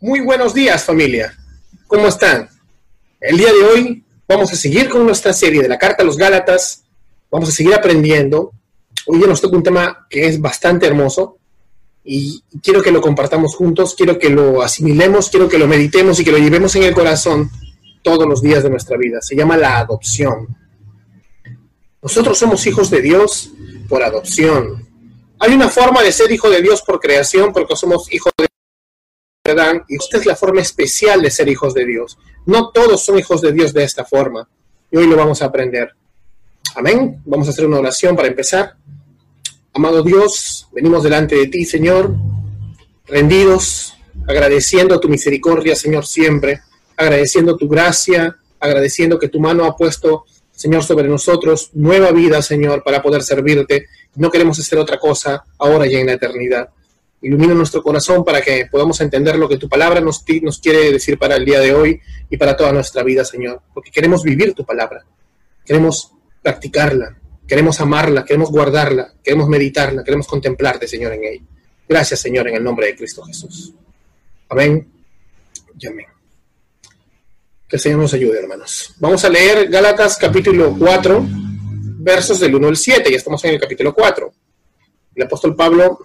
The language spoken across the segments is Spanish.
Muy buenos días familia. ¿Cómo están? El día de hoy vamos a seguir con nuestra serie de la Carta a los Gálatas. Vamos a seguir aprendiendo. Hoy nos toca un tema que es bastante hermoso y quiero que lo compartamos juntos, quiero que lo asimilemos, quiero que lo meditemos y que lo llevemos en el corazón todos los días de nuestra vida. Se llama la adopción. Nosotros somos hijos de Dios por adopción. Hay una forma de ser hijo de Dios por creación porque somos hijos de y esta es la forma especial de ser hijos de Dios. No todos son hijos de Dios de esta forma. Y hoy lo vamos a aprender. Amén. Vamos a hacer una oración para empezar. Amado Dios, venimos delante de ti, Señor, rendidos, agradeciendo tu misericordia, Señor, siempre, agradeciendo tu gracia, agradeciendo que tu mano ha puesto, Señor, sobre nosotros nueva vida, Señor, para poder servirte. No queremos hacer otra cosa ahora y en la eternidad. Ilumina nuestro corazón para que podamos entender lo que tu palabra nos, quiere decir para el día de hoy y para toda nuestra vida, Señor. Porque queremos vivir tu palabra, queremos practicarla, queremos amarla, queremos guardarla, queremos meditarla, queremos contemplarte, Señor, en ella. Gracias, Señor, en el nombre de Cristo Jesús. Amén y amén. Que el Señor nos ayude, hermanos. Vamos a leer Gálatas capítulo 4, versos del 1 al 7. Ya estamos en el capítulo 4. El apóstol Pablo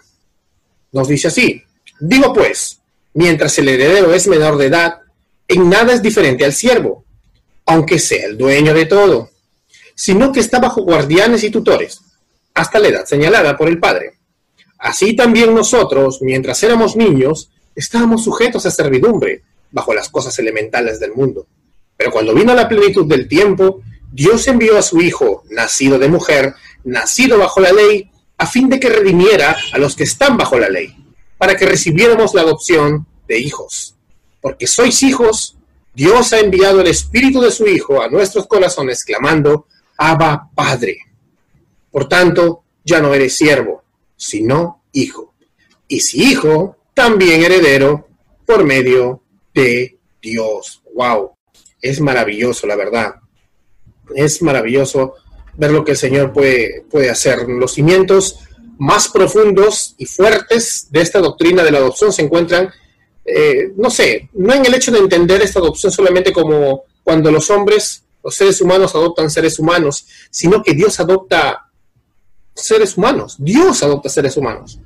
nos dice así, digo pues, mientras el heredero es menor de edad, en nada es diferente al siervo, aunque sea el dueño de todo, sino que está bajo guardianes y tutores, hasta la edad señalada por el Padre. Así también nosotros, mientras éramos niños, estábamos sujetos a servidumbre bajo las cosas elementales del mundo. Pero cuando vino la plenitud del tiempo, Dios envió a su Hijo, nacido de mujer, nacido bajo la ley, a fin de que redimiera a los que están bajo la ley, para que recibiéramos la adopción de hijos. Porque sois hijos, Dios ha enviado el Espíritu de su Hijo a nuestros corazones, clamando, Abba Padre. Por tanto, ya no eres siervo, sino hijo. Y si hijo, también heredero por medio de Dios. ¡Wow! Es maravilloso, la verdad. Es maravilloso ver lo que el Señor puede, puede hacer. Los cimientos más profundos y fuertes de esta doctrina de la adopción se encuentran, eh, no sé, no en el hecho de entender esta adopción solamente como cuando los hombres, los seres humanos adoptan seres humanos, sino que Dios adopta seres humanos, Dios adopta seres humanos.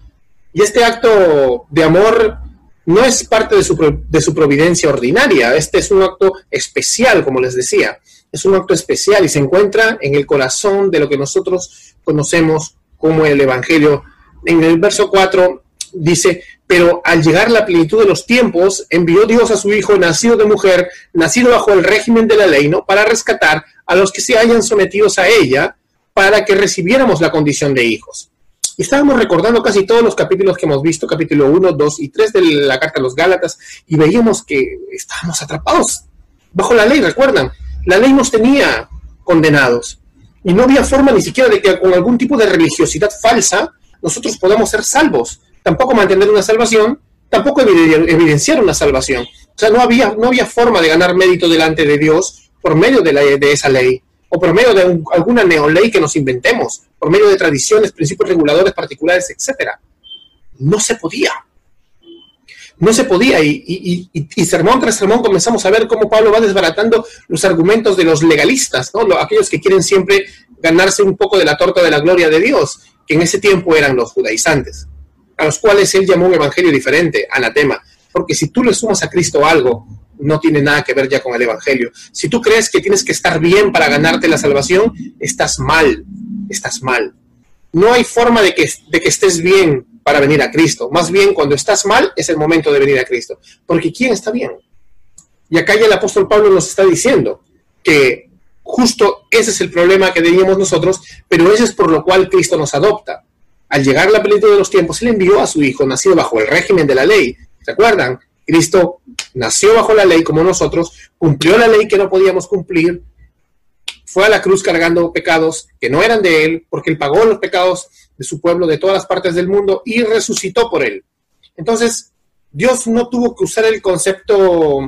Y este acto de amor no es parte de su, de su providencia ordinaria, este es un acto especial, como les decía es un acto especial y se encuentra en el corazón de lo que nosotros conocemos como el Evangelio. En el verso 4 dice, pero al llegar la plenitud de los tiempos, envió Dios a su Hijo, nacido de mujer, nacido bajo el régimen de la ley, ¿no? Para rescatar a los que se hayan sometidos a ella, para que recibiéramos la condición de hijos. Y estábamos recordando casi todos los capítulos que hemos visto, capítulo 1, 2 y 3 de la carta a los Gálatas, y veíamos que estábamos atrapados bajo la ley, recuerdan, la ley nos tenía condenados. Y no había forma ni siquiera de que con algún tipo de religiosidad falsa nosotros podamos ser salvos. Tampoco mantener una salvación, tampoco evidenciar una salvación. O sea, no había, no había forma de ganar mérito delante de Dios por medio de, esa ley o por medio de alguna neoley que nos inventemos, por medio de tradiciones, principios reguladores particulares, etc. No se podía no se podía. Y, sermón tras sermón comenzamos a ver cómo Pablo va desbaratando los argumentos de los legalistas, ¿no? aquellos que quieren siempre ganarse un poco de la torta de la gloria de Dios, que en ese tiempo eran los judaizantes, a los cuales él llamó un evangelio diferente, anatema. Porque si tú le sumas a Cristo algo, no tiene nada que ver ya con el evangelio. Si tú crees que tienes que estar bien para ganarte la salvación, estás mal, estás mal. No hay forma de que, de que estés bien para venir a Cristo. Más bien, cuando estás mal, es el momento de venir a Cristo. Porque ¿quién está bien? Y acá ya el apóstol Pablo nos está diciendo que justo ese es el problema que teníamos nosotros, pero ese es por lo cual Cristo nos adopta. Al llegar la plenitud de los tiempos, Él envió a su Hijo, nacido bajo el régimen de la ley. ¿Se acuerdan? Cristo nació bajo la ley como nosotros, cumplió la ley que no podíamos cumplir, fue a la cruz cargando pecados que no eran de Él, porque Él pagó los pecados de su pueblo de todas las partes del mundo y resucitó por él. Entonces, Dios no tuvo que usar el concepto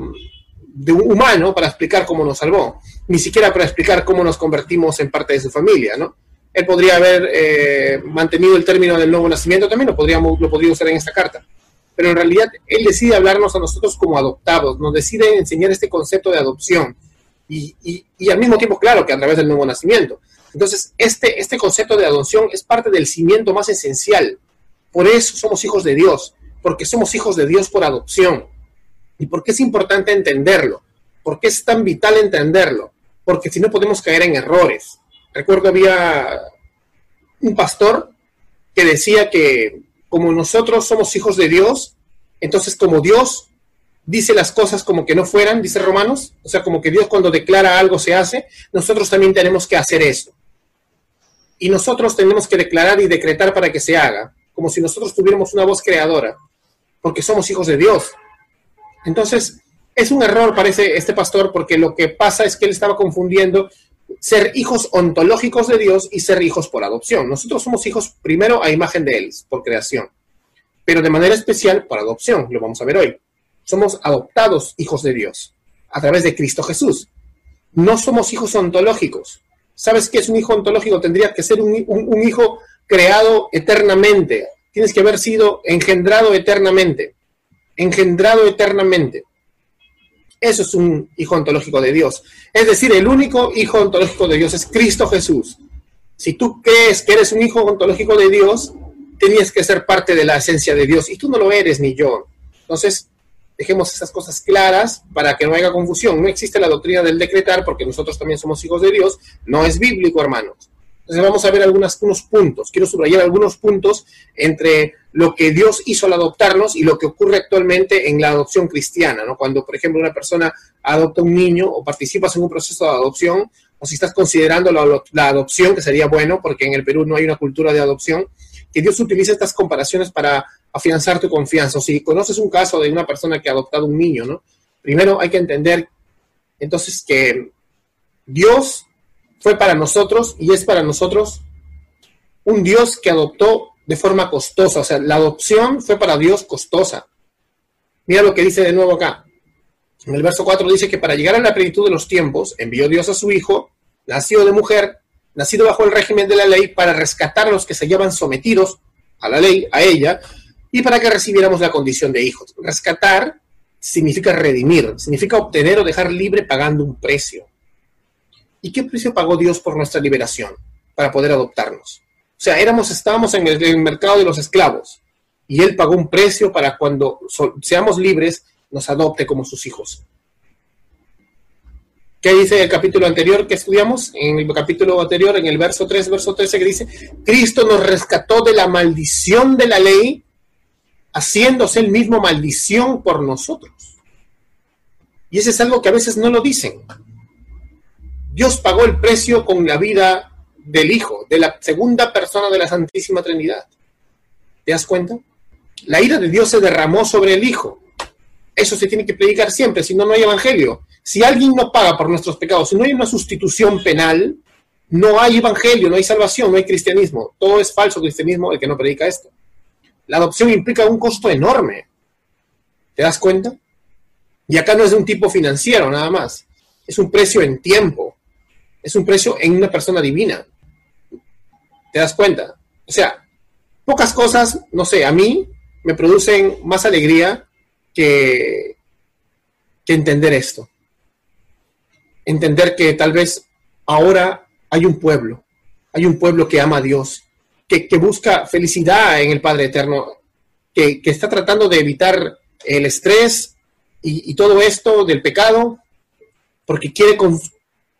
de humano para explicar cómo nos salvó, ni siquiera para explicar cómo nos convertimos en parte de su familia, ¿no? Él podría haber eh, mantenido el término del nuevo nacimiento también, lo, podríamos, lo podría usar en esta carta. pero en realidad Él decide hablarnos a nosotros como adoptados, nos decide enseñar este concepto de adopción y, al mismo tiempo, claro, que a través del nuevo nacimiento. Entonces, este, este concepto de adopción es parte del cimiento más esencial. Por eso somos hijos de Dios, porque somos hijos de Dios por adopción. ¿Y por qué es importante entenderlo? ¿Por qué es tan vital entenderlo? Porque si no podemos caer en errores. Recuerdo había un pastor que decía que como nosotros somos hijos de Dios, entonces como Dios dice las cosas como que no fueran, dice Romanos, o sea, como que Dios cuando declara algo se hace, nosotros también tenemos que hacer eso. Y nosotros tenemos que declarar y decretar para que se haga, como si nosotros tuviéramos una voz creadora, porque somos hijos de Dios. Entonces, es un error, parece este pastor, porque lo que pasa es que él estaba confundiendo ser hijos ontológicos de Dios y ser hijos por adopción. Nosotros somos hijos primero a imagen de Él, por creación, pero de manera especial por adopción, lo vamos a ver hoy. Somos adoptados hijos de Dios a través de Cristo Jesús. No somos hijos ontológicos. ¿Sabes qué es un hijo ontológico? Tendría que ser un, hijo creado eternamente. Tienes que haber sido engendrado eternamente. Engendrado eternamente. Eso es un hijo ontológico de Dios. Es decir, el único hijo ontológico de Dios es Cristo Jesús. Si tú crees que eres un hijo ontológico de Dios, tenías que ser parte de la esencia de Dios. Y tú no lo eres, ni yo. Entonces, dejemos esas cosas claras para que no haya confusión. No existe la doctrina del decretar porque nosotros también somos hijos de Dios. No es bíblico, hermanos. Entonces vamos a ver algunos puntos. Quiero subrayar algunos puntos entre lo que Dios hizo al adoptarnos y lo que ocurre actualmente en la adopción cristiana, ¿no? Cuando, por ejemplo, una persona adopta un niño o participas en un proceso de adopción, o si estás considerando la, adopción, que sería bueno, porque en el Perú no hay una cultura de adopción, que Dios utilice estas comparaciones para afianzar tu confianza. O si conoces un caso de una persona que ha adoptado un niño, ¿no? Primero hay que entender entonces que Dios fue para nosotros y es para nosotros un Dios que adoptó de forma costosa. O sea, la adopción fue para Dios costosa. Mira lo que dice de nuevo acá. En el verso 4 dice que para llegar a la plenitud de los tiempos, envió Dios a su Hijo, nacido de mujer, nacido bajo el régimen de la ley, para rescatar a los que se hallaban sometidos a la ley, a ella, y para que recibiéramos la condición de hijos. Rescatar significa redimir, significa obtener o dejar libre pagando un precio. ¿Y qué precio pagó Dios por nuestra liberación para poder adoptarnos? O sea, éramos, estábamos en el, mercado de los esclavos y Él pagó un precio para cuando seamos libres nos adopte como sus hijos. ¿Qué dice el capítulo anterior que estudiamos? En el capítulo anterior, en el verso 3, verso 13, que dice, Cristo nos rescató de la maldición de la ley, haciéndose el mismo maldición por nosotros. Y ese es algo que a veces no lo dicen. Dios pagó el precio con la vida del Hijo, de la segunda persona de la Santísima Trinidad. ¿Te das cuenta? La ira de Dios se derramó sobre el Hijo. Eso se tiene que predicar siempre, si no, no hay evangelio. Si alguien no paga por nuestros pecados, si no hay una sustitución penal, no hay evangelio, no hay salvación, no hay cristianismo. Todo es falso cristianismo el que no predica esto. La adopción implica un costo enorme. ¿Te das cuenta? Y acá no es de un tipo financiero nada más. Es un precio en tiempo es un precio en una persona divina. ¿Te das cuenta? O sea, pocas cosas, no sé, a mí me producen más alegría que, que entender esto. Entender que tal vez ahora hay un pueblo, hay un pueblo que ama a Dios, que, busca felicidad en el Padre Eterno, que, está tratando de evitar el estrés y, todo esto del pecado, porque quiere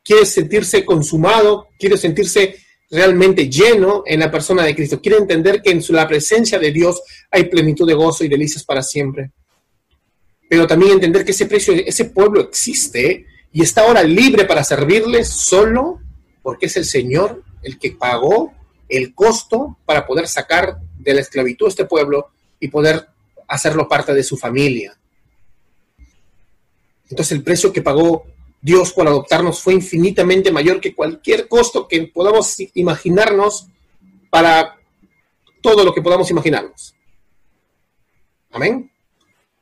quiere sentirse consumado, quiere sentirse realmente lleno en la persona de Cristo, quiere entender que en la presencia de Dios hay plenitud de gozo y delicias para siempre. Pero también entender que ese precio, ese pueblo existe y está ahora libre para servirle solo porque es el Señor el que pagó el costo para poder sacar de la esclavitud a este pueblo y poder hacerlo parte de su familia. Entonces el precio que pagó Dios por adoptarnos fue infinitamente mayor que cualquier costo que podamos imaginarnos para todo lo que podamos imaginarnos. Amén.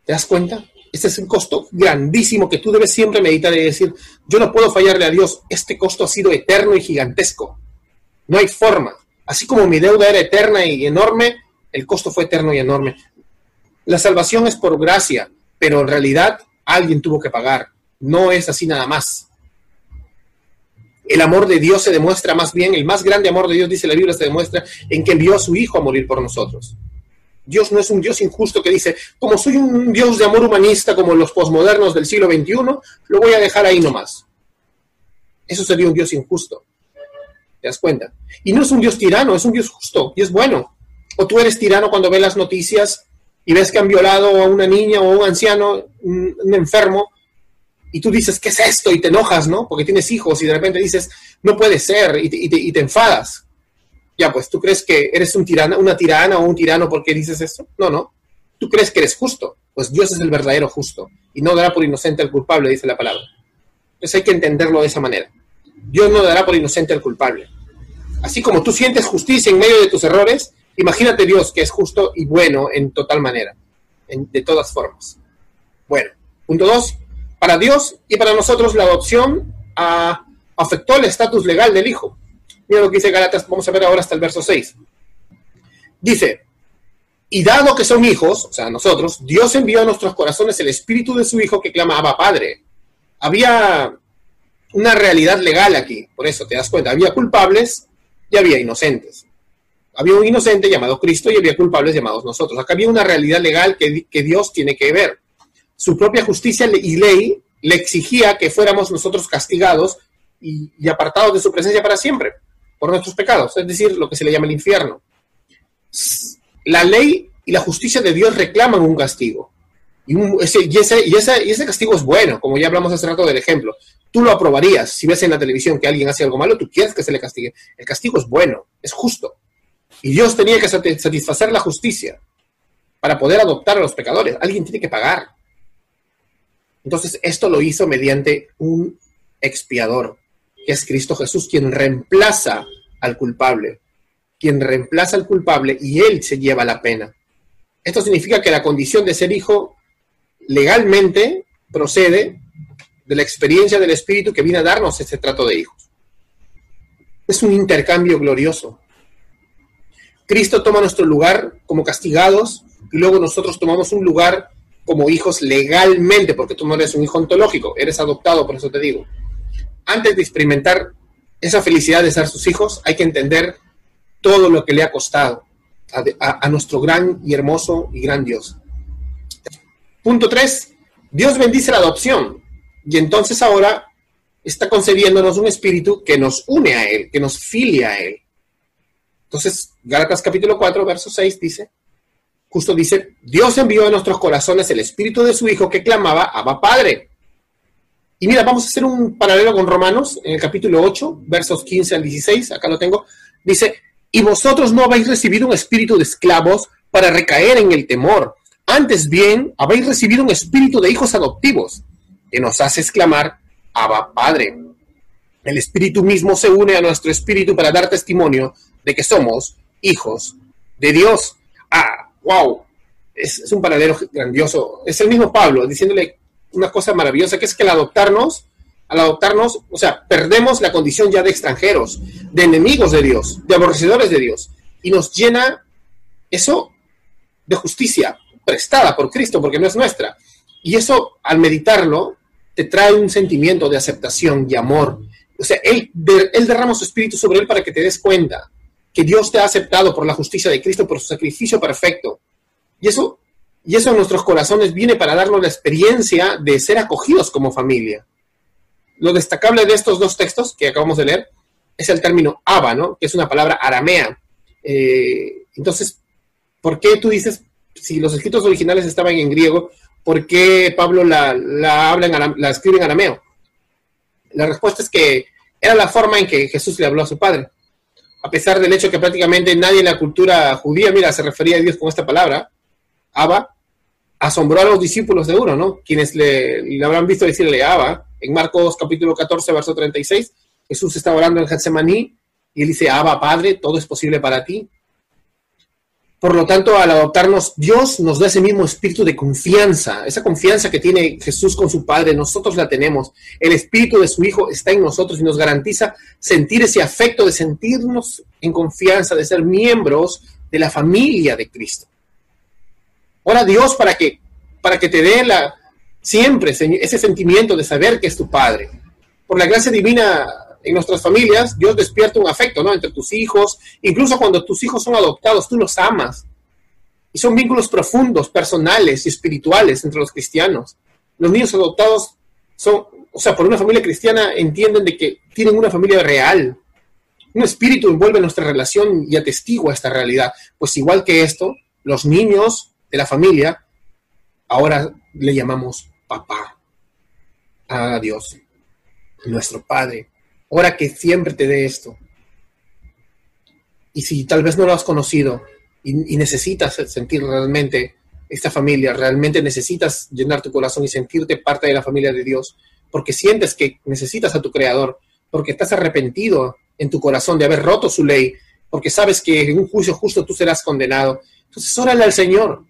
¿Te das cuenta? Este es un costo grandísimo que tú debes siempre meditar y decir, yo no puedo fallarle a Dios, este costo ha sido eterno y gigantesco. No hay forma. Así como mi deuda era eterna y enorme, el costo fue eterno y enorme. la salvación es por gracia, pero en realidad alguien tuvo que pagar. No es así nada más. El amor de Dios se demuestra más bien, el más grande amor de Dios, dice la Biblia, se demuestra en que envió a su Hijo a morir por nosotros. Dios no es un Dios injusto que dice, como soy un Dios de amor humanista como los posmodernos del siglo XXI, lo voy a dejar ahí nomás. Eso sería un Dios injusto. ¿Te das cuenta? Y no es un Dios tirano, es un Dios justo y es bueno. O tú eres tirano cuando ves las noticias y ves que han violado a una niña o a un anciano, un, enfermo, y tú dices, ¿qué es esto? Y te enojas, ¿no? Porque tienes hijos y de repente dices, no puede ser, y te, enfadas. Ya, pues, ¿tú crees que eres un tirana, una tirana o un tirano porque dices esto? No, no. ¿Tú crees que eres justo? Pues Dios es el verdadero justo y no dará por inocente al culpable, dice la palabra. Entonces hay que entenderlo de esa manera. Dios no dará por inocente al culpable. Así como tú sientes justicia en medio de tus errores, imagínate Dios que es justo y bueno en total manera, de todas formas. Bueno, punto dos. Para Dios y para nosotros la adopción ah, afectó el estatus legal del hijo. Mira lo que dice Galatas, vamos a ver ahora hasta el verso 6. Dice, y dado que son hijos, o sea, nosotros, Dios envió a nuestros corazones el espíritu de su hijo que clamaba Padre. Había una realidad legal aquí, por eso te das cuenta, había culpables y había inocentes. Había un inocente llamado Cristo y había culpables llamados nosotros. Acá había una realidad legal que, que Dios tiene que ver. Su propia justicia y ley le exigía que fuéramos nosotros castigados y apartados de su presencia para siempre por nuestros pecados, es decir, lo que se le llama el infierno. La ley y la justicia de Dios reclaman un castigo. Y, ese, y, ese, castigo es bueno, como ya hablamos hace rato del ejemplo. Tú lo aprobarías si ves en la televisión que alguien hace algo malo, tú quieres que se le castigue. El castigo es bueno, es justo. Y Dios tenía que satisfacer la justicia para poder adoptar a los pecadores. Alguien tiene que pagar. Entonces, esto lo hizo mediante un expiador, que es Cristo Jesús, quien reemplaza al culpable, quien reemplaza al culpable y él se lleva la pena. Esto significa que la condición de ser hijo legalmente procede de la experiencia del Espíritu que viene a darnos ese trato de hijos. Es un intercambio glorioso. Cristo toma nuestro lugar como castigados y luego nosotros tomamos un lugar como hijos legalmente, porque tú no eres un hijo ontológico, eres adoptado, por eso te digo antes de experimentar esa felicidad de ser sus hijos, hay que entender todo lo que le ha costado a, nuestro gran y hermoso y gran Dios. Punto 3. Dios bendice la adopción y entonces ahora está concediéndonos un espíritu que nos une a Él, que nos filia a Él. Entonces, Gálatas capítulo 4, verso 6 dice, justo dice, Dios envió a nuestros corazones el espíritu de su Hijo que clamaba, Abba Padre. Y mira, vamos a hacer un paralelo con Romanos, en el capítulo 8, versos 15 al 16, acá lo tengo, dice, y vosotros no habéis recibido un espíritu de esclavos para recaer en el temor, antes bien habéis recibido un espíritu de hijos adoptivos, que nos hace exclamar, Abba Padre. El espíritu mismo se une a nuestro espíritu para dar testimonio de que somos hijos de Dios. Ah, wow, es, un paralelo grandioso. Es el mismo Pablo diciéndole una cosa maravillosa, que es que al adoptarnos, al adoptarnos, o sea, perdemos la condición ya de extranjeros, de enemigos de Dios, de aborrecedores de Dios, y nos llena eso de justicia prestada por Cristo, porque no es nuestra. Y eso, al meditarlo, te trae un sentimiento de aceptación y amor. O sea, él, él derrama su espíritu sobre él para que te des cuenta que Dios te ha aceptado por la justicia de Cristo, por su sacrificio perfecto. Y eso y eso en nuestros corazones viene para darnos la experiencia de ser acogidos como familia. Lo destacable de estos dos textos que acabamos de leer es el término Abba, que es una palabra aramea. Eh, entonces, ¿por qué tú dices, si los escritos originales estaban en griego, ¿por qué Pablo la, la, habla en la escribe en arameo? La respuesta es que era la forma en que Jesús le habló a su padre. A pesar del hecho que prácticamente nadie en la cultura judía, mira, se refería a Dios con esta palabra, Abba, asombró a los discípulos de uno, ¿no? Quienes le, habrán visto decirle Abba. En Marcos capítulo 14, verso 36, Jesús está orando en Getsemaní y él dice, Abba, Padre, todo es posible para ti. Por lo tanto, al adoptarnos, Dios nos da ese mismo espíritu de confianza, esa confianza que tiene Jesús con su Padre, nosotros la tenemos. El espíritu de su Hijo está en nosotros y nos garantiza sentir ese afecto de sentirnos en confianza, de ser miembros de la familia de Cristo. Ora Dios para que, para que te dé la, siempre ese sentimiento de saber que es tu Padre. Por la gracia divina en nuestras familias, Dios despierta un afecto, ¿no? Entre tus hijos, incluso cuando tus hijos son adoptados, tú los amas. Y son vínculos profundos, personales y espirituales entre los cristianos. Los niños adoptados son, o sea, por una familia cristiana entienden de que tienen una familia real. Un espíritu envuelve nuestra relación y atestigua esta realidad. Pues igual que esto, los niños de la familia ahora le llamamos papá a Dios, nuestro Padre. Ora que siempre te dé esto. Y si tal vez no lo has conocido y, y, necesitas sentir realmente esta familia, realmente necesitas llenar tu corazón y sentirte parte de la familia de Dios, porque sientes que necesitas a tu Creador, porque estás arrepentido en tu corazón de haber roto su ley, porque sabes que en un juicio justo tú serás condenado. Entonces órale al Señor,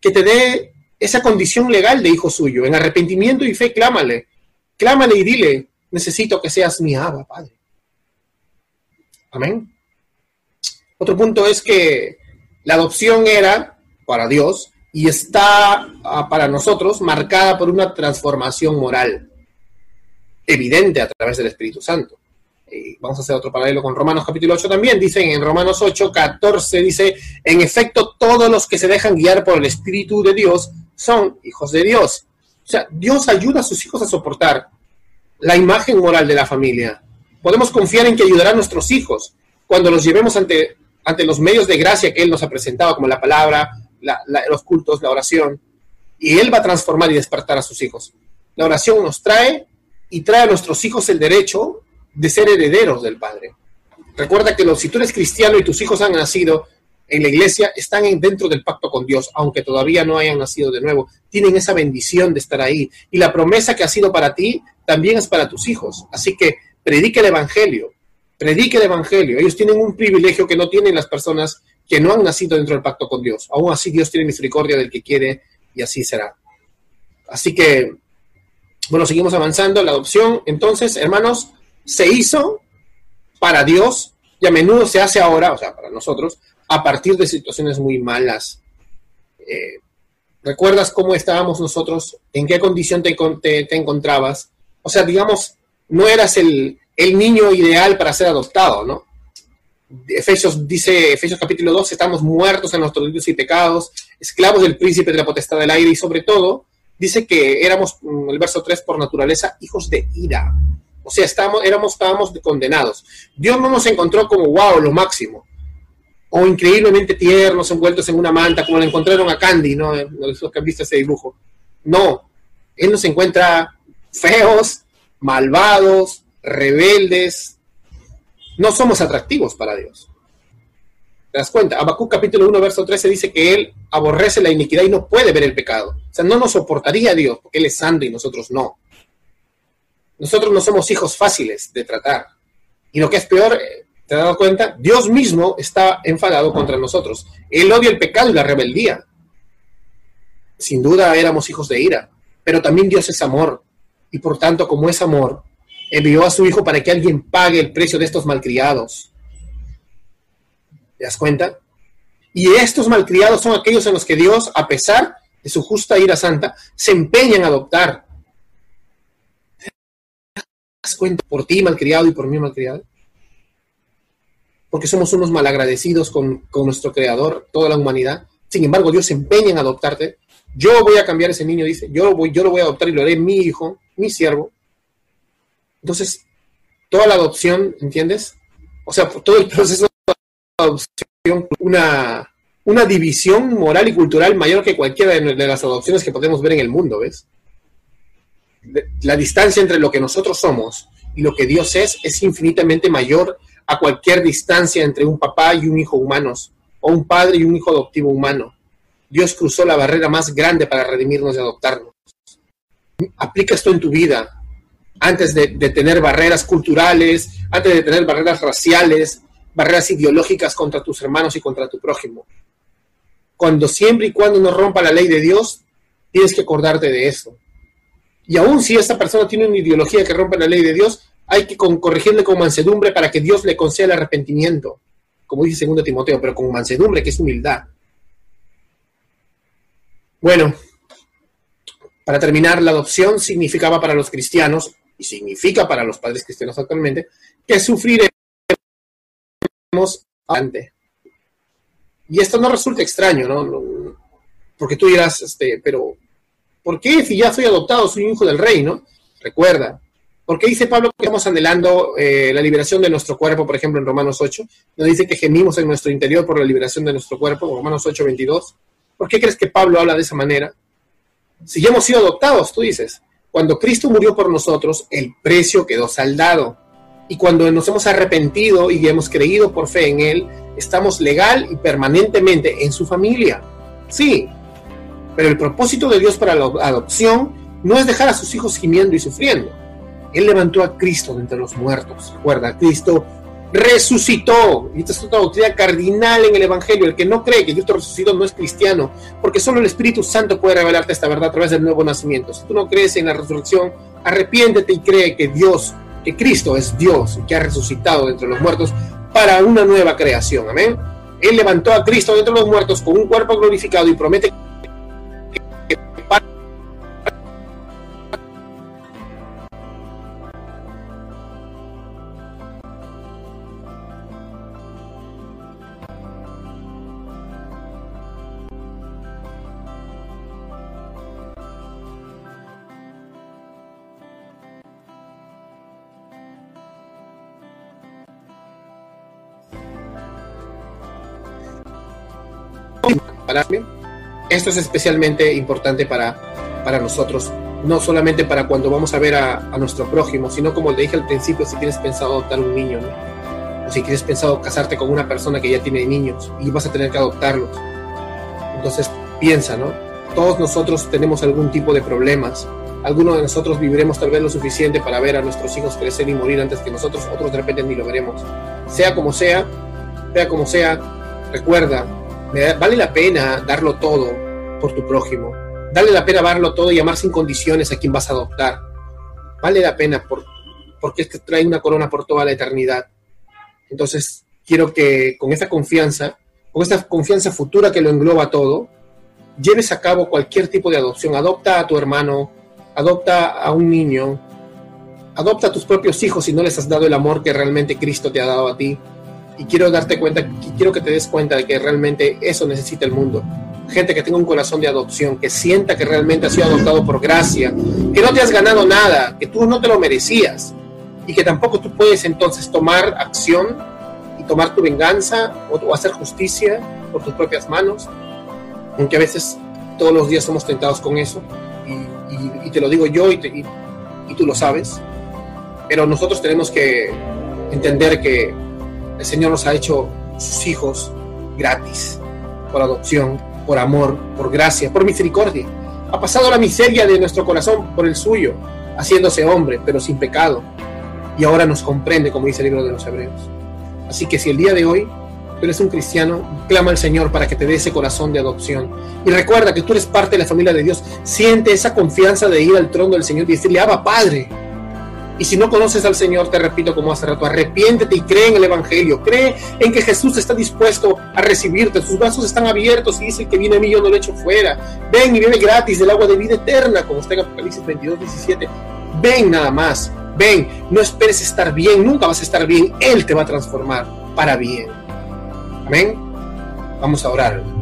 que te dé esa condición legal de hijo suyo. En arrepentimiento y fe, clámale. Clámale y dile, necesito que seas mi aba, Padre. Amén. Otro punto es que la adopción era para Dios y está ah, para nosotros marcada por una transformación moral evidente a través del Espíritu Santo. vamos a hacer otro paralelo con Romanos capítulo 8 también. Dicen en Romanos 8, 14, dice, en efecto, todos los que se dejan guiar por el Espíritu de Dios son hijos de Dios. O sea, Dios ayuda a sus hijos a soportar la imagen moral de la familia. Podemos confiar en que ayudará a nuestros hijos cuando los llevemos ante, ante los medios de gracia que Él nos ha presentado, como la palabra, los cultos, la oración. Y Él va a transformar y despertar a sus hijos. La oración nos trae y trae a nuestros hijos el derecho de ser herederos del Padre. Recuerda que si tú eres cristiano y tus hijos han nacido, en la iglesia están dentro del pacto con Dios, aunque todavía no hayan nacido de nuevo. Tienen esa bendición de estar ahí. Y la promesa que ha sido para ti también es para tus hijos. Así que predique el Evangelio. Predique el Evangelio. Ellos tienen un privilegio que no tienen las personas que no han nacido dentro del pacto con Dios. Aún así Dios tiene misericordia del que quiere y así será. Así que, bueno, seguimos avanzando. La adopción, entonces, hermanos, se hizo para Dios y a menudo se hace ahora, o sea, para nosotros, a partir de situaciones muy malas. Eh, ¿Recuerdas cómo estábamos nosotros? ¿En qué condición te, encontrabas? O sea, digamos, no eras el, el, niño ideal para ser adoptado, ¿no? Efesios dice, Efesios capítulo 2, estamos muertos en nuestros delitos y pecados, esclavos del príncipe de la potestad del aire y sobre todo dice que éramos, mm, el verso 3, por naturaleza, hijos de ira. O sea, estamos, éramos, estábamos condenados. Dios no nos encontró como, wow, lo máximo o increíblemente tiernos, envueltos en una manta, como le encontraron a Candy, ¿no? Los que han visto ese dibujo. No, él nos encuentra feos, malvados, rebeldes. No somos atractivos para Dios. ¿Te das cuenta? Habacuc capítulo 1, verso 13 dice que él aborrece la iniquidad y no puede ver el pecado. O sea, no nos soportaría Dios porque él es santo y nosotros no. Nosotros no somos hijos fáciles de tratar. Y lo que es peor, ¿Te has dado cuenta? Dios mismo está enfadado contra nosotros. Él odia el pecado y la rebeldía. Sin duda éramos hijos de ira, pero también Dios es amor. Y por tanto, como es amor, envió a su Hijo para que alguien pague el precio de estos malcriados. ¿Te das cuenta? Y estos malcriados son aquellos en los que Dios, a pesar de su justa ira santa, se empeña en adoptar. ¿Te das cuenta? Por ti, malcriado, y por mí, malcriado porque somos unos malagradecidos con, con nuestro Creador, toda la humanidad. Sin embargo, Dios se empeña en adoptarte. Yo voy a cambiar ese niño, dice, yo lo voy, yo lo voy a adoptar y lo haré mi hijo, mi siervo. Entonces, toda la adopción, ¿entiendes? O sea, todo el proceso de adopción, una, una división moral y cultural mayor que cualquiera de, de las adopciones que podemos ver en el mundo, ¿ves? La distancia entre lo que nosotros somos y lo que Dios es es infinitamente mayor a cualquier distancia entre un papá y un hijo humanos, o un padre y un hijo adoptivo humano. Dios cruzó la barrera más grande para redimirnos y adoptarnos. Aplica esto en tu vida, antes de, tener barreras culturales, antes de tener barreras raciales, barreras ideológicas contra tus hermanos y contra tu prójimo. Cuando siempre y cuando no rompa la ley de Dios, tienes que acordarte de eso. Y aún si esta persona tiene una ideología que rompe la ley de Dios, hay que corregirle con mansedumbre para que Dios le conceda el arrepentimiento, como dice 2 Timoteo, pero con mansedumbre, que es humildad. Bueno, para terminar, la adopción significaba para los cristianos, y significa para los padres cristianos actualmente, que sufriremos antes. Y esto no resulta extraño, ¿no? Porque tú dirás, este, pero ¿por qué si ya soy adoptado, soy un hijo del rey, ¿no? Recuerda, porque dice Pablo que estamos anhelando eh, la liberación de nuestro cuerpo, por ejemplo, en Romanos 8, nos dice que gemimos en nuestro interior por la liberación de nuestro cuerpo, Romanos 8, 22. ¿Por qué crees que Pablo habla de esa manera? Si ya hemos sido adoptados, tú dices, cuando Cristo murió por nosotros, el precio quedó saldado. Y cuando nos hemos arrepentido y hemos creído por fe en Él, estamos legal y permanentemente en su familia. Sí, pero el propósito de Dios para la adopción no es dejar a sus hijos gimiendo y sufriendo él levantó a Cristo de entre los muertos. Recuerda, Cristo resucitó. Y esta es otra doctrina cardinal en el Evangelio. El que no cree que Cristo resucitó no es cristiano, porque solo el Espíritu Santo puede revelarte esta verdad a través del nuevo nacimiento. Si tú no crees en la resurrección, arrepiéntete y cree que Dios, que Cristo es Dios y que ha resucitado de entre los muertos para una nueva creación. Amén. Él levantó a Cristo de entre los muertos con un cuerpo glorificado y promete Esto es especialmente importante para, para nosotros, no solamente para cuando vamos a ver a, nuestro prójimo, sino como le dije al principio, si tienes pensado adoptar un niño, o si tienes pensado casarte con una persona que ya tiene niños y vas a tener que adoptarlos. Entonces piensa, ¿no? Todos nosotros tenemos algún tipo de problemas. Algunos de nosotros viviremos tal vez lo suficiente para ver a nuestros hijos crecer y morir antes que nosotros, otros de repente ni lo veremos. Sea como sea, sea como sea, recuerda, vale la pena darlo todo por tu prójimo. Vale la pena darlo todo y amar sin condiciones a quien vas a adoptar. Vale la pena por, porque te trae una corona por toda la eternidad. Entonces, quiero que con esta confianza, con esta confianza futura que lo engloba todo, lleves a cabo cualquier tipo de adopción. Adopta a tu hermano, adopta a un niño, adopta a tus propios hijos si no les has dado el amor que realmente Cristo te ha dado a ti y quiero darte cuenta, quiero que te des cuenta de que realmente eso necesita el mundo. Gente que tenga un corazón de adopción, que sienta que realmente ha sido adoptado por gracia, que no te has ganado nada, que tú no te lo merecías y que tampoco tú puedes entonces tomar acción y tomar tu venganza o, hacer justicia por tus propias manos, aunque a veces todos los días somos tentados con eso y, te lo digo yo y, y tú lo sabes, pero nosotros tenemos que entender que el Señor nos ha hecho sus hijos gratis, por adopción, por amor, por gracia, por misericordia. Ha pasado la miseria de nuestro corazón por el suyo, haciéndose hombre, pero sin pecado. Y ahora nos comprende, como dice el libro de los Hebreos. Así que si el día de hoy tú eres un cristiano, clama al Señor para que te dé ese corazón de adopción. Y recuerda que tú eres parte de la familia de Dios. Siente esa confianza de ir al trono del Señor y decirle, Abba Padre, y si no conoces al Señor, te repito como hace rato, arrepiéntete y cree en el Evangelio, cree en que Jesús está dispuesto a recibirte, sus brazos están abiertos y dice que viene a mí, yo no lo echo fuera. Ven y viene gratis del agua de vida eterna, como está en Apocalipsis 22, 17. Ven nada más, ven, no esperes estar bien, nunca vas a estar bien, Él te va a transformar para bien. Amén. Vamos a orar.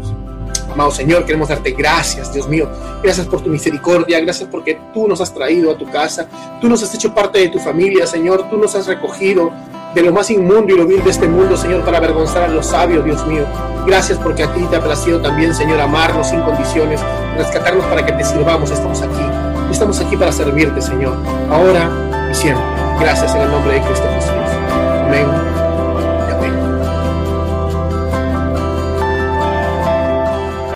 Amado Señor, queremos darte gracias, Dios mío. Gracias por tu misericordia, gracias porque tú nos has traído a tu casa, tú nos has hecho parte de tu familia, Señor, tú nos has recogido de lo más inmundo y lo vil de este mundo, Señor, para avergonzar a los sabios, Dios mío. Gracias porque a ti te ha placido también, Señor, amarnos sin condiciones, rescatarnos para que te sirvamos. Estamos aquí, estamos aquí para servirte, Señor, ahora y siempre. Gracias en el nombre de Cristo Jesús. Amén.